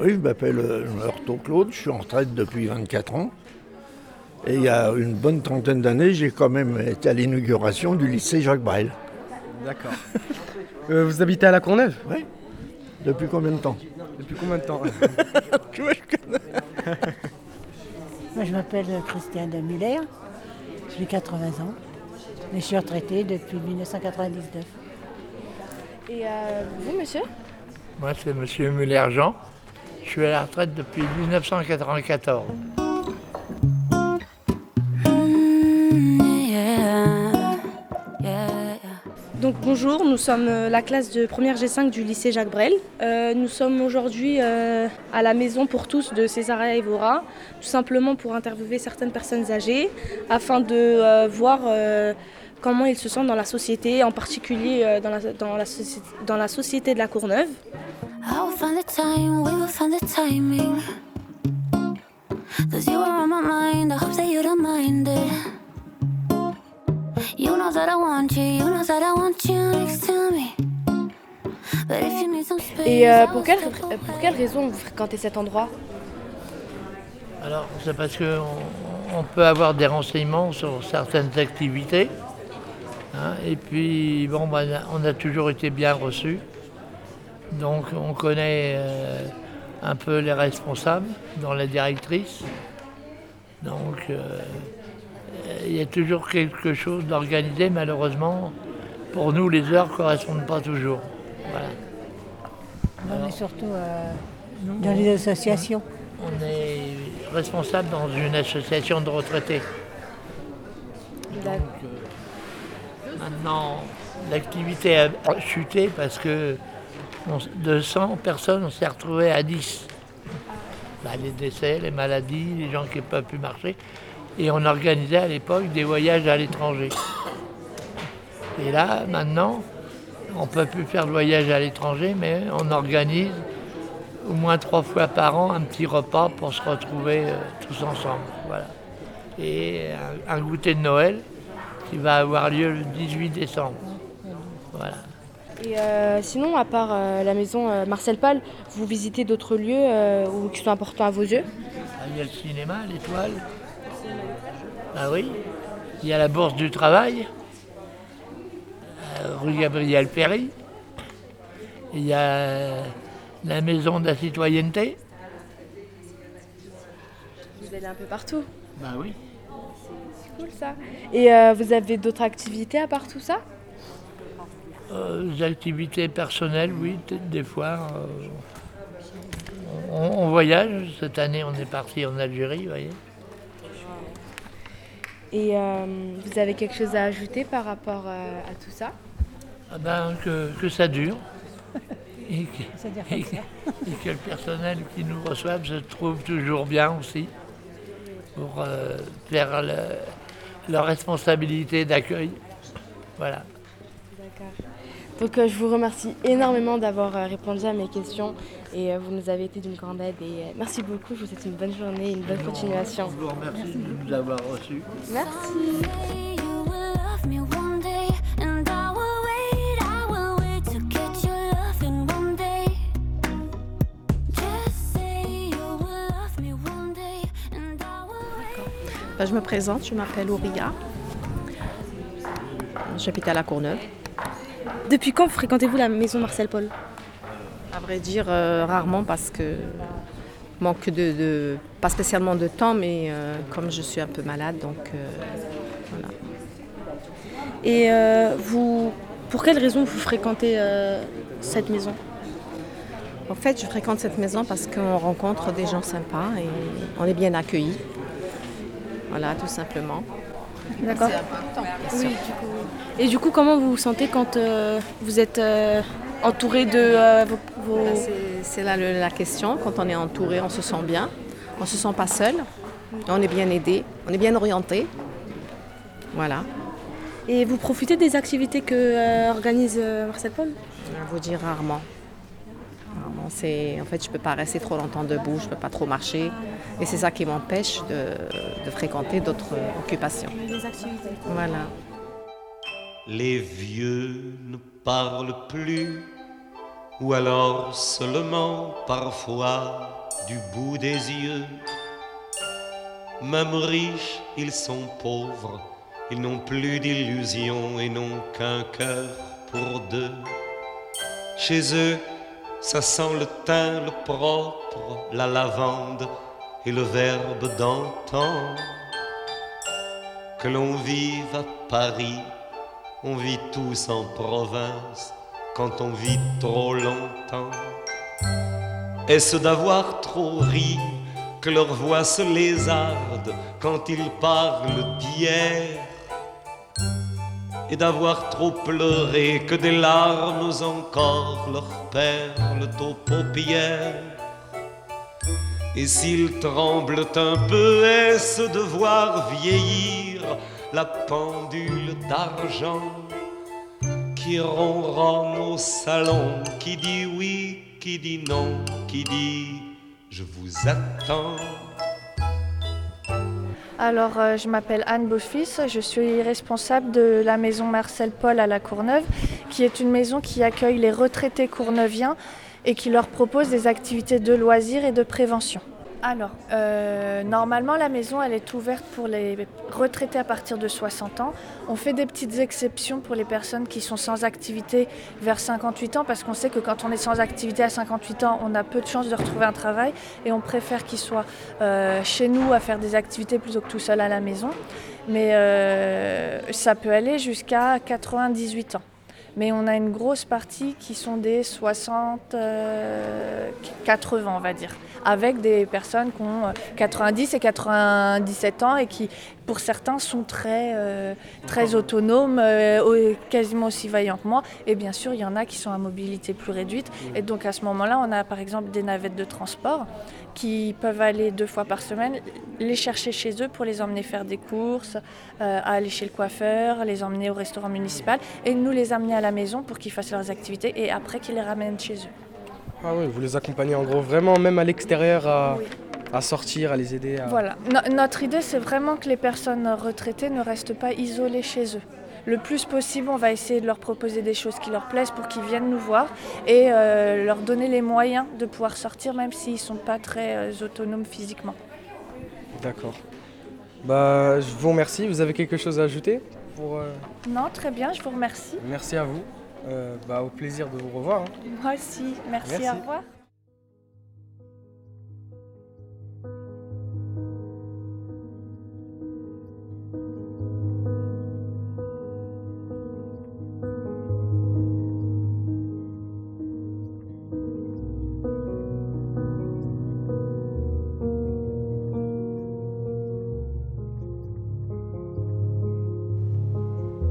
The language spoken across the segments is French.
Oui, je m'appelle Heurtaud Claude, je suis en retraite depuis 24 ans. Et il y a une bonne trentaine d'années, j'ai quand même été à l'inauguration du lycée Jacques Brel. D'accord. Euh, vous habitez à La Courneuve? Oui. Depuis combien de temps? Depuis combien de temps? Tu vois, je connais. Moi, je m'appelle Christiane Muller, j'ai 80 ans, mais je suis retraitée depuis 1999. Et euh, vous, monsieur? Moi, c'est M. Muller-Jean. Je suis à la retraite depuis 1994. Donc bonjour, nous sommes euh, la classe de première G5 du lycée Jacques Brel. Euh, nous sommes aujourd'hui euh, à la maison pour tous de César Evora, tout simplement pour interviewer certaines personnes âgées afin de voir comment ils se sentent dans la société, en particulier dans la société de la Courneuve. I will find the time, we will find the timing. Cause you are on my mind, I hope that you don't mind it. You know that I want you, you know that I want you next to me. But if you need some space, Et euh, pour, quelle, pour quelle raison vous fréquentez cet endroit? Alors, c'est parce qu'on on peut avoir des renseignements sur certaines activités. hein, et puis, bon, ben, on a toujours été bien reçus. Donc, on connaît euh, un peu les responsables, dont la directrice. Donc, euh, il y a toujours quelque chose d'organisé. Malheureusement, pour nous, les heures ne correspondent pas toujours. Voilà. Non, mais surtout euh, dans les associations. On est responsable dans une association de retraités. D'accord. Maintenant, l'activité a chuté parce que de 100 personnes, on s'est retrouvé à 10. Bah, les décès, les maladies, les gens qui n'ont pas pu marcher. Et on organisait à l'époque des voyages à l'étranger. Et là, maintenant, on ne peut plus faire de voyage à l'étranger, mais on organise au moins trois fois par an un petit repas pour se retrouver euh, tous ensemble. Voilà. Et un, un goûter de Noël qui va avoir lieu le 18 décembre. Voilà. Et euh, sinon, à part euh, la maison euh, Marcel Paul, vous visitez d'autres lieux qui sont importants à vos yeux? Ah, Il y a le cinéma, l'étoile. Ah oui. Il y a la bourse du travail, rue Gabriel Péry. Il y a la maison de la citoyenneté. Vous allez un peu partout. Bah oui. C'est cool ça. Et vous avez d'autres activités à part tout ça? Euh, activités personnelles, oui, des fois. euh, on, on voyage. Cette année, on est parti en Algérie, vous voyez. Et euh, vous avez quelque chose à ajouter par rapport euh, à tout ça? Ah ben, que, que ça dure. Et que, C'est-à-dire et, comme ça. et que le personnel qui nous reçoit se trouve toujours bien aussi pour faire le- leur responsabilité d'accueil. Voilà. Donc euh, je vous remercie énormément d'avoir euh, répondu à mes questions et euh, vous nous avez été d'une grande aide. Et euh, merci beaucoup, je vous souhaite une bonne journée et une bonne continuation. Je vous remercie de nous avoir reçus. Merci. Ben, je me présente, je m'appelle Auria. J'habite à La Courneuve. Depuis quand fréquentez-vous la maison Marcel Paul? À vrai dire, euh, rarement parce que manque de, de- pas spécialement de temps, mais euh, comme je suis un peu malade, donc euh, voilà. Et vous, pour quelle raison vous fréquentez cette maison? En fait, je fréquente cette maison parce qu'on rencontre des gens sympas et on est bien accueillis. Voilà, tout simplement. D'accord. Oui, du coup. Et du coup, comment vous vous sentez quand euh, vous êtes euh, entouré de euh, vos, Ben, c'est- là le- la question. Quand on est entouré, on se sent bien. On ne se sent pas seul. On est bien aidé. On est bien orienté. Voilà. Et vous profitez des activités que organise Marcel Paul? Je vous dire rarement. C'est en fait je peux pas rester trop longtemps debout, je peux pas trop marcher et c'est ça qui m'empêche de, fréquenter d'autres occupations. Voilà. Les vieux ne parlent plus, ou alors seulement parfois du bout des yeux. Même riches, ils sont pauvres, ils n'ont plus d'illusions et n'ont qu'un cœur pour deux. Chez eux, ça sent le thym, le propre, la lavande et le verbe d'antan. Que l'on vive à Paris, on vit tous en province quand on vit trop longtemps. Est-ce d'avoir trop ri que leur voix se lézarde quand ils parlent d'hier? Et d'avoir trop pleuré que des larmes encore leur perlent aux paupières. Et s'ils tremblent un peu, est-ce de voir vieillir la pendule d'argent qui ronronne au salon, qui dit oui, qui dit non, qui dit je vous attends? Alors, euh, je m'appelle Anne Beaufils, je suis responsable de la maison Marcel Paul à la Courneuve, qui est une maison qui accueille les retraités courneuviens et qui leur propose des activités de loisirs et de prévention. Alors, euh, normalement, la maison, elle est ouverte pour les retraités à partir de 60 ans. On fait des petites exceptions pour les personnes qui sont sans activité vers 58 ans, parce qu'on sait que quand on est sans activité à 58 ans, on a peu de chances de retrouver un travail, et on préfère qu'ils soient euh, chez nous à faire des activités plutôt que tout seul à la maison. Mais euh, ça peut aller jusqu'à 98 ans. Mais on a une grosse partie qui sont des 60, 80, on va dire. Avec des personnes qui ont 90 et 97 ans et qui, pour certains, sont très, euh, très autonomes, euh, quasiment aussi vaillants que moi. Et bien sûr, il y en a qui sont à mobilité plus réduite. Et donc à ce moment-là, on a par exemple des navettes de transport qui peuvent aller deux fois par semaine, les chercher chez eux pour les emmener faire des courses, euh, aller chez le coiffeur, les emmener au restaurant municipal et nous les amener à la maison pour qu'ils fassent leurs activités et après qu'ils les ramènent chez eux. Ah oui, vous les accompagnez en gros vraiment même à l'extérieur à, sortir, à les aider. À... Voilà, notre idée c'est vraiment que les personnes retraitées ne restent pas isolées chez eux. Le plus possible, on va essayer de leur proposer des choses qui leur plaisent pour qu'ils viennent nous voir et euh, leur donner les moyens de pouvoir sortir même s'ils ne sont pas très euh, autonomes physiquement. D'accord. Bah, je vous remercie. Vous avez quelque chose à ajouter pour, euh, Non, très bien, je vous remercie. Merci à vous. Bah, au plaisir de vous revoir. Hein. Moi aussi, merci, au revoir.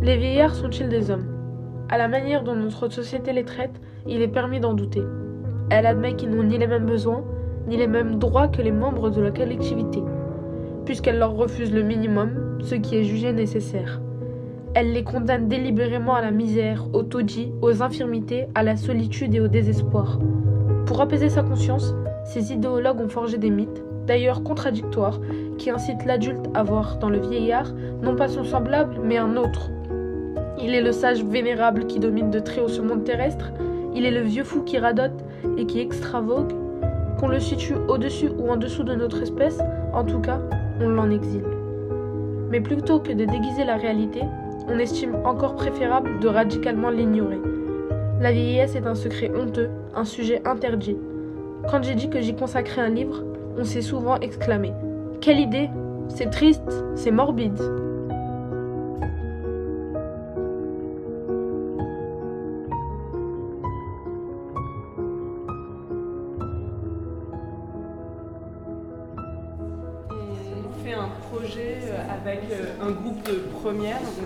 Les vieillards sont-ils des hommes? À la manière dont notre société les traite, il est permis d'en douter. Elle admet qu'ils n'ont ni les mêmes besoins, ni les mêmes droits que les membres de la collectivité, puisqu'elle leur refuse le minimum, ce qui est jugé nécessaire. Elle les condamne délibérément à la misère, au taudis, aux infirmités, à la solitude et au désespoir. Pour apaiser sa conscience, ces idéologues ont forgé des mythes, d'ailleurs contradictoires, qui incitent l'adulte à voir dans le vieillard non pas son semblable, mais un autre, il est le sage vénérable qui domine de très haut ce monde terrestre. Il est le vieux fou qui radote et qui extravogue. Qu'on le situe au-dessus ou en dessous de notre espèce, en tout cas, on l'en exile. Mais plutôt que de déguiser la réalité, on estime encore préférable de radicalement l'ignorer. La vieillesse est un secret honteux, un sujet interdit. Quand j'ai dit que j'y consacrais un livre, on s'est souvent exclamé Quelle idée C'est triste, c'est morbide.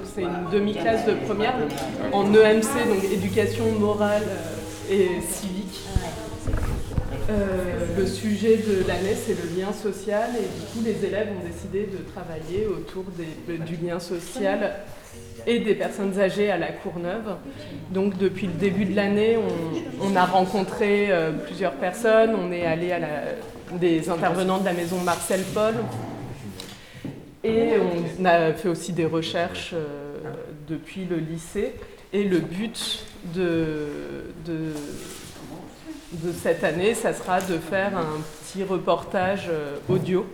C'est une demi-classe de première en EMC, donc éducation morale euh, et civique. Euh, le sujet de l'année, c'est le lien social et du coup, les élèves ont décidé de travailler autour du lien social et des personnes âgées à la Courneuve. Donc depuis le début de l'année, on, a rencontré euh, plusieurs personnes, on est allé à des intervenants de la maison Marcel Paul, et on a fait aussi des recherches euh, depuis le lycée. Et le but de, de cette année, ça sera de faire un petit reportage euh, audio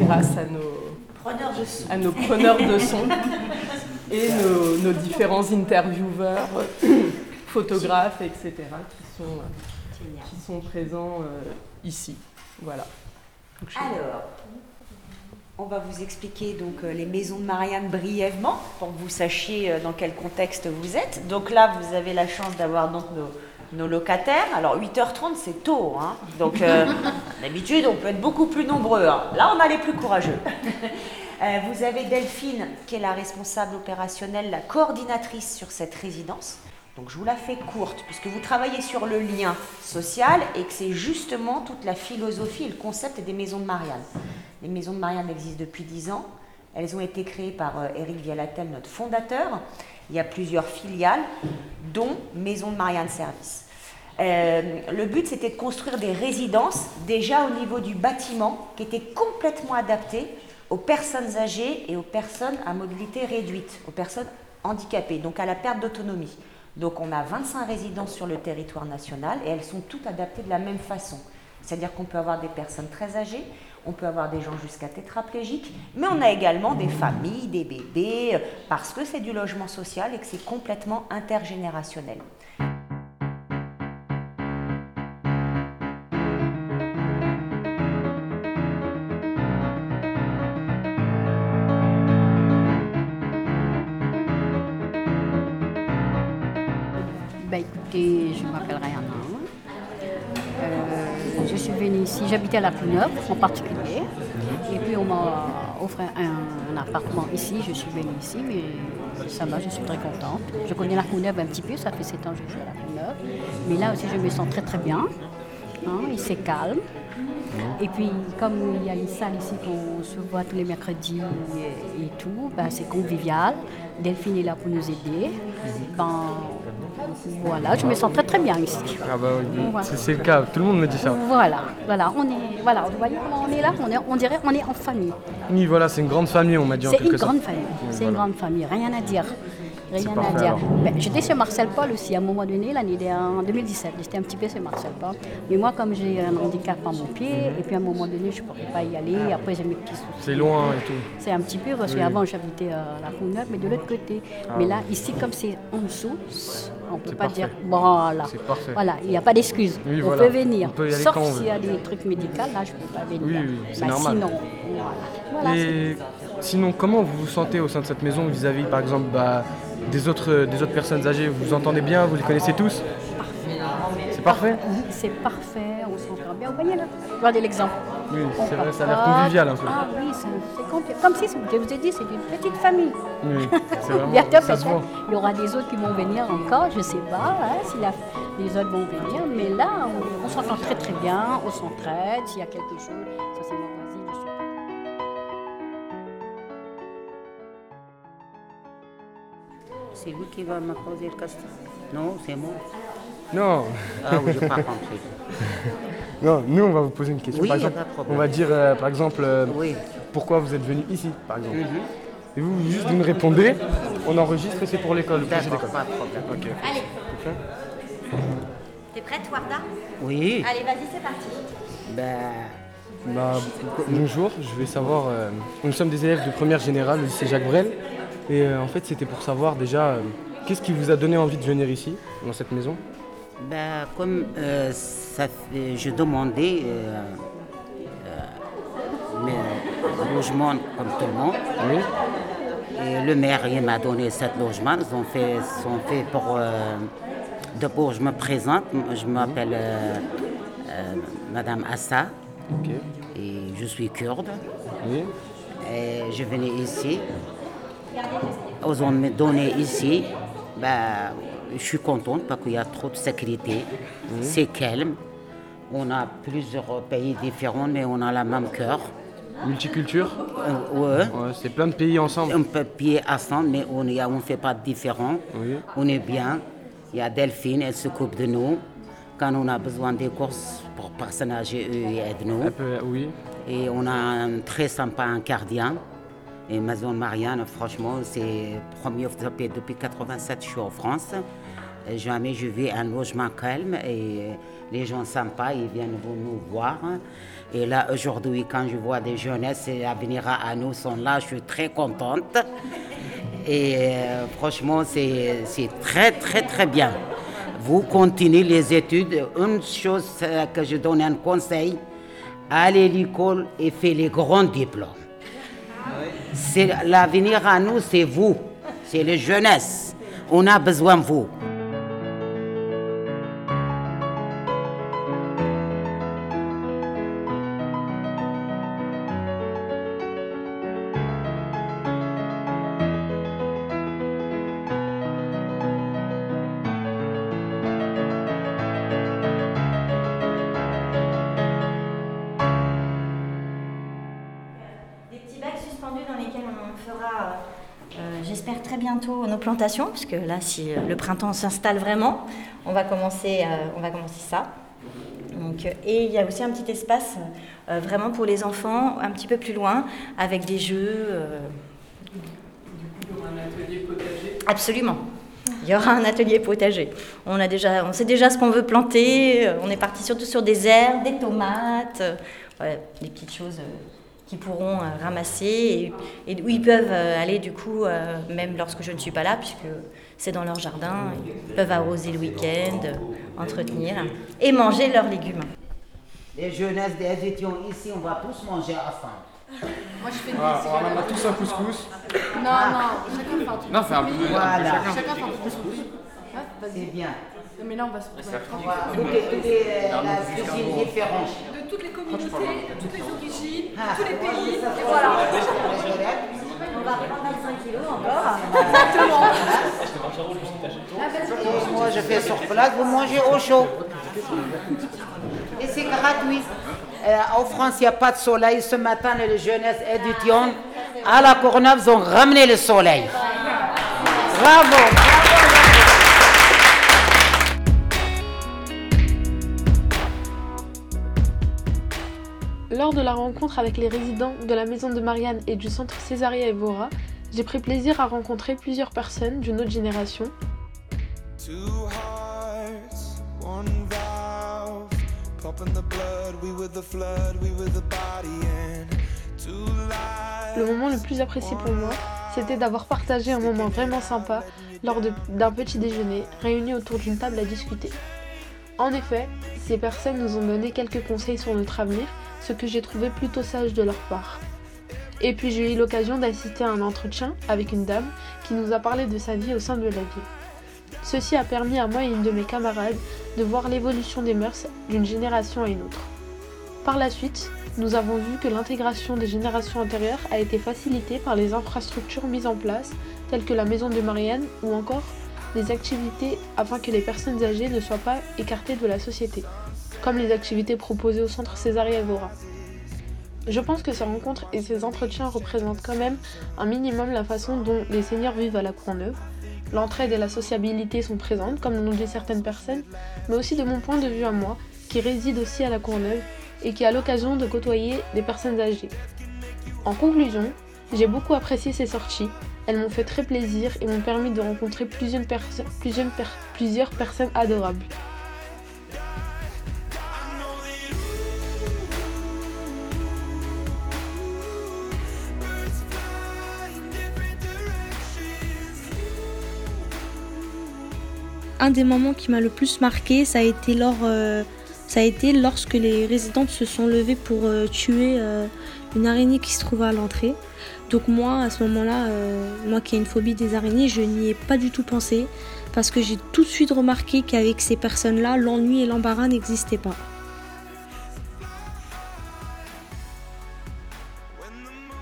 grâce à nos, Preneur de son. à nos preneurs de son et nos, nos différents intervieweurs, photographes, etc., qui sont, euh, qui sont présents euh, ici. Voilà. Donc, je- Alors, on va vous expliquer donc euh, les maisons de Marianne brièvement pour que vous sachiez euh, dans quel contexte vous êtes. Donc là, vous avez la chance d'avoir donc nos, nos locataires. Alors 8h30, c'est tôt, hein. donc euh, d'habitude on peut être beaucoup plus nombreux. hein. Là, on a les plus courageux. Vous avez Delphine qui est la responsable opérationnelle, la coordinatrice sur cette résidence. Donc je vous la fais courte, puisque vous travaillez sur le lien social et que c'est justement toute la philosophie et le concept des maisons de Marianne. Les maisons de Marianne existent depuis 10 ans. Elles ont été créées par euh, Éric Vialatel, notre fondateur. Il y a plusieurs filiales, dont Maison de Marianne Service. Euh, le but, c'était de construire des résidences déjà au niveau du bâtiment qui étaient complètement adaptées aux personnes âgées et aux personnes à mobilité réduite, aux personnes handicapées, donc à la perte d'autonomie. Donc on a 25 résidences sur le territoire national et elles sont toutes adaptées de la même façon. C'est-à-dire qu'on peut avoir des personnes très âgées, on peut avoir des gens jusqu'à tétraplégiques, mais on a également des familles, des bébés, euh, parce que c'est du logement social et que c'est complètement intergénérationnel. Venue j'habitais à la Courneuve en particulier. Et puis on m'a offert un, appartement ici, je suis venue ici, mais ça va, je suis très contente. Je connais la Courneuve un petit peu, ça fait 7 ans que je suis à la Courneuve. Mais là aussi, je me sens très très bien. Hein, et c'est calme. Et puis, comme il y a une salle ici qu'on se voit tous les mercredis et, et tout, ben, c'est convivial. Delphine est là pour nous aider. Ben, voilà, je me sens très très bien ici. Ah bah oui, Voilà. c'est c'est le cas, tout le monde me dit ça. Voilà, voilà, on est, voilà, vous voyez comment on est là, on, est, on dirait on est en famille. Oui, voilà, c'est une grande famille, on m'a dit en C'est quelque une sorte. grande famille, c'est une grande famille, rien à dire. C'est Rien parfait, à dire. Ben, J'étais chez Marcel Paul aussi à un moment donné, l'année dernière, en 2017. J'étais un petit peu chez Marcel Paul. Mais moi, comme j'ai un handicap à mon pied, et puis à un moment donné, je ne pourrais pas y aller. Après, j'ai mes petits soucis. C'est loin et tout. C'est un petit peu, parce Oui. qu'avant, j'habitais à la Courneuve, mais de l'autre côté. Ah mais oui. là, ici, comme c'est en dessous, on ne peut pas parfait. dire. Voilà. Voilà, il n'y a pas d'excuse. Oui, on voilà. peut venir. On peut y aller Sauf s'il y a des trucs médicaux, là, je ne peux pas venir. Oui, oui, c'est Bah, normal. Sinon, voilà. Voilà, Et sinon, comment vous vous sentez au sein de cette maison vis-à-vis, par exemple, bah, des, autres, des autres personnes âgées? Vous vous entendez bien? Vous les connaissez tous? C'est parfait? C'est parfait, on s'entend bien. Vous voyez là Regardez l'exemple. Oui, c'est vrai, ça a l'air convivial un peu. Ah oui, c'est comme si, je vous ai dit, c'est une petite famille. Oui, c'est vraiment. Bientôt, ça se voit. il y aura des autres qui vont venir encore, je ne sais pas hein, si la- les autres vont venir. Mais là, on, on s'entend très très bien, on s'entraide. S'il y a quelque chose, ça c'est je suis C'est lui qui va me poser le question. Non, c'est moi. Non. Ah oui, j'ai pas compris. Non, nous on va vous poser une question. Oui, par exemple, on va dire euh, par exemple euh, Oui. pourquoi vous êtes venu ici, par exemple. Mhm. Et vous, juste vous nous répondez, on enregistre et c'est pour l'école, D'accord, pas de problème. Allez, t'es prête, Warda? Oui. Allez, vas-y, c'est parti. Ben, Bah, bonjour, je vais savoir. euh, nous sommes des élèves de première générale au lycée Jacques Brel. Et euh, en fait, c'était pour savoir déjà euh, qu'est-ce qui vous a donné envie de venir ici, dans cette maison? Ben, comme euh, ça fait- je demandais euh, euh, mes logements comme tout le monde. Oui. Et le maire il m'a donné sept logements. Ils ont fait, faits pour. Euh, D'abord, je me présente. Je m'appelle euh, euh, Madame Assa. Et je suis kurde. Oui. Et je venais ici. Ils ont me donné ici. Ben, je suis contente parce qu'il y a trop de sécurité. C'est calme. On a plusieurs pays différents, mais on a le même cœur. Multiculture ouais. Ouais, c'est plein de pays ensemble. On peut pied ensemble, mais on ne fait pas de différent. Oui. On est bien. Il y a Delphine, elle s'occupe de nous. Quand on a besoin des courses pour personnes âgées, eux, ils aident nous. Elle peut- oui. Et on a un très sympa un gardien. Et Maison Marianne, franchement, c'est premier depuis 87, je suis en France. Et Jamais je vis un logement calme et les gens sympas, ils viennent nous voir. Et là, aujourd'hui, quand je vois des jeunesses et l'avenir à nous sont là, je suis très contente. Et euh, franchement, c'est très, très, très bien. Vous continuez les études. Une chose euh, que je donne un conseil, allez à l'école et faites les grands diplômes. L'avenir à nous, c'est vous, c'est les jeunesses. On a besoin de vous. Plantations, puisque là, si euh, le printemps s'installe vraiment, on va commencer, euh, on va commencer ça. Donc, euh, et il y a aussi un petit espace vraiment pour les enfants, un petit peu plus loin, avec des jeux. Absolument. Il y aura un atelier potager. On, a déjà, on sait déjà ce qu'on veut planter. On est parti surtout sur des herbes, des tomates, des petites choses qu'ils pourront euh, ramasser et, et où ils peuvent euh, aller du coup, euh, même lorsque je ne suis pas là, puisque c'est dans leur jardin. Ils peuvent arroser le week-end, euh, entretenir et manger leurs légumes. Les jeunesses des étudiants ici, on va tous manger ensemble. Moi je fais des Ah, on en a tous un couscous. Non, non, chacun fait un truc. Non, fais un peu de- Voilà. chacun. Chacun fait un couscous. C'est bien. Non, Mais là, on va se retrouver à On va goûter toutes les la cuisine différente. De toutes les communautés, de toutes les origines, de Ah, tous les pays. Et voilà. On va reprendre 25 kilos encore. Exactement. Moi, je fais sur place, vous mangez au chaud. Et c'est gratuit. Euh, en France, il n'y a pas de soleil. Ce matin, les jeunesses étudiantes à la Courneuve ont ramené le soleil. Bravo. De la rencontre avec les résidents de la maison de Marianne et du centre Césaria Evora, j'ai pris plaisir à rencontrer plusieurs personnes d'une autre génération. Le moment le plus apprécié pour moi, c'était d'avoir partagé un moment vraiment sympa lors d'un petit déjeuner, réunis autour d'une table à discuter. En effet, ces personnes nous ont donné quelques conseils sur notre avenir, ce que j'ai trouvé plutôt sage de leur part. Et puis j'ai eu l'occasion d'assister à un entretien avec une dame qui nous a parlé de sa vie au sein de la ville. Ceci a permis à moi et une de mes camarades de voir l'évolution des mœurs d'une génération à une autre. Par la suite, nous avons vu que l'intégration des générations antérieures a été facilitée par les infrastructures mises en place, telles que la maison de Marianne ou encore des activités afin que les personnes âgées ne soient pas écartées de la société, comme les activités proposées au centre Césaria Evora. Je pense que ces rencontres et ces entretiens représentent quand même un minimum la façon dont les seniors vivent à la Courneuve. L'entraide et la sociabilité sont présentes, comme l'ont dit certaines personnes, mais aussi de mon point de vue à moi, qui réside aussi à la Courneuve et qui a l'occasion de côtoyer des personnes âgées. En conclusion, j'ai beaucoup apprécié ces sorties. Elles m'ont fait très plaisir et m'ont permis de rencontrer plusieurs personnes adorables. Un des moments qui m'a le plus marqué, ça a été euh, lorsque les résidentes se sont levées pour euh, tuer euh, une araignée qui se trouvait à l'entrée. Donc moi, à ce moment-là, moi qui ai une phobie des araignées, je n'y ai pas du tout pensé parce que j'ai tout de suite remarqué qu'avec ces personnes-là, l'ennui et l'embarras n'existaient pas.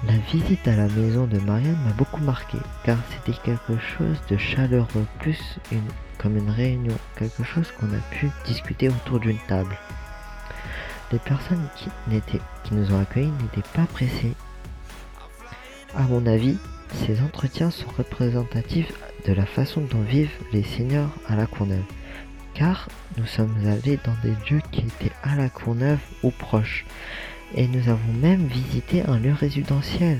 La visite à la maison de Marianne m'a beaucoup marqué, car c'était quelque chose de chaleureux, plus une, une réunion, quelque chose qu'on a pu discuter autour d'une table. Les personnes qui, nous ont accueillis n'étaient pas pressées. À mon avis, ces entretiens sont représentatifs de la façon dont vivent les seniors à la Courneuve, car nous sommes allés dans des lieux qui étaient à la Courneuve ou proches, et nous avons même visité un lieu résidentiel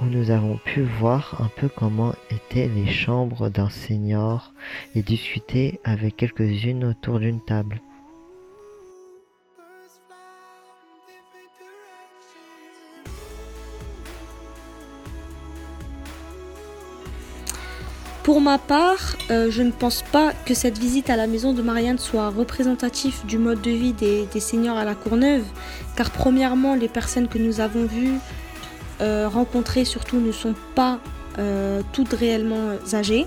où nous avons pu voir un peu comment étaient les chambres d'un senior et discuter avec quelques-unes autour d'une table. Pour ma part, euh, je ne pense pas que cette visite à la maison de Marianne soit représentative du mode de vie des, des seniors à la Courneuve, car premièrement, les personnes que nous avons vues rencontrées surtout ne sont pas euh, toutes réellement âgées.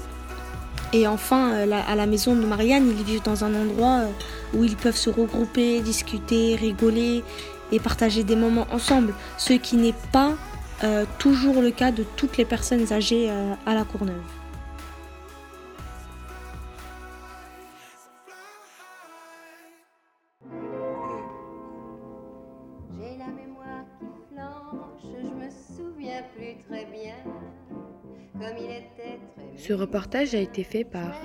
Et enfin, euh, à la maison de Marianne, ils vivent dans un endroit euh, où ils peuvent se regrouper, discuter, rigoler et partager des moments ensemble, ce qui n'est pas euh, toujours le cas de toutes les personnes âgées euh, à la Courneuve. Ce reportage a été fait par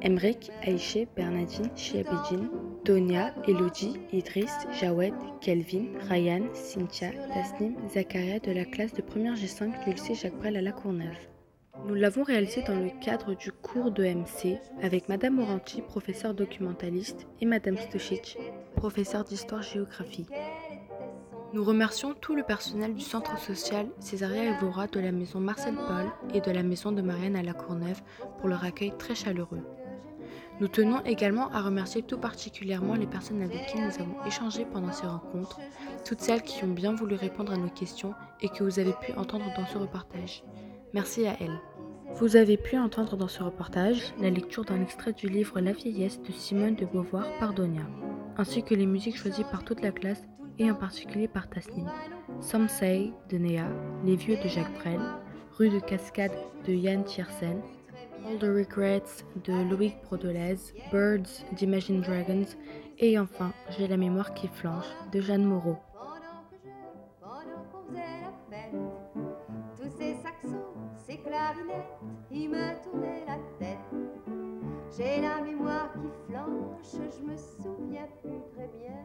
Emric, Aïché, Bernadine, Chiabedine, Tonia, Elodie, Idriss, Jawed, Kelvin, Ryan, Cynthia, Tasnim, Zakaria de la classe de 1er G5 du lycée Jacques Brel à La Courneuve. Nous l'avons réalisé dans le cadre du cours de MC avec Madame Moranti, professeure documentaliste, et Madame Stošić, professeure d'histoire-géographie. Nous remercions tout le personnel du centre social Césaria Evora de la maison Marcel Paul et de la maison de Marianne à La Courneuve pour leur accueil très chaleureux. Nous tenons également à remercier tout particulièrement les personnes avec qui nous avons échangé pendant ces rencontres, toutes celles qui ont bien voulu répondre à nos questions et que vous avez pu entendre dans ce reportage. Merci à elles. Vous avez pu entendre dans ce reportage la lecture d'un extrait du livre La vieillesse de Simone de Beauvoir par Donia, ainsi que les musiques choisies par toute la classe et en particulier par Tasnim. Some Say de Néa, Les Vieux de Jacques Brel, Rue de Cascade de Yann Tiersen, All the Regrets de Loïc Brodelez, Birds d'Imagine Dragons et enfin J'ai la mémoire qui flanche de Jeanne Moreau. J'ai la mémoire qui flanche, je me souviens plus très bien.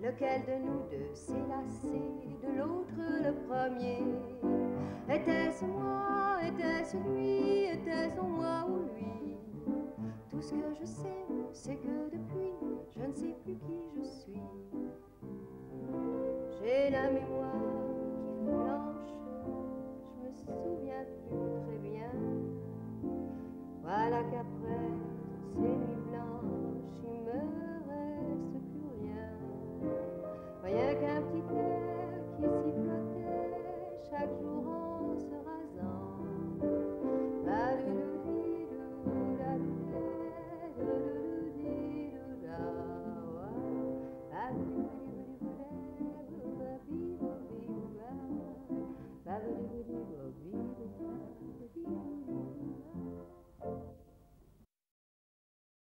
Lequel de nous deux s'est lassé de l'autre le premier? Était-ce moi, était-ce lui, était-ce moi ou lui? Tout ce que je sais, c'est que depuis, je ne sais plus qui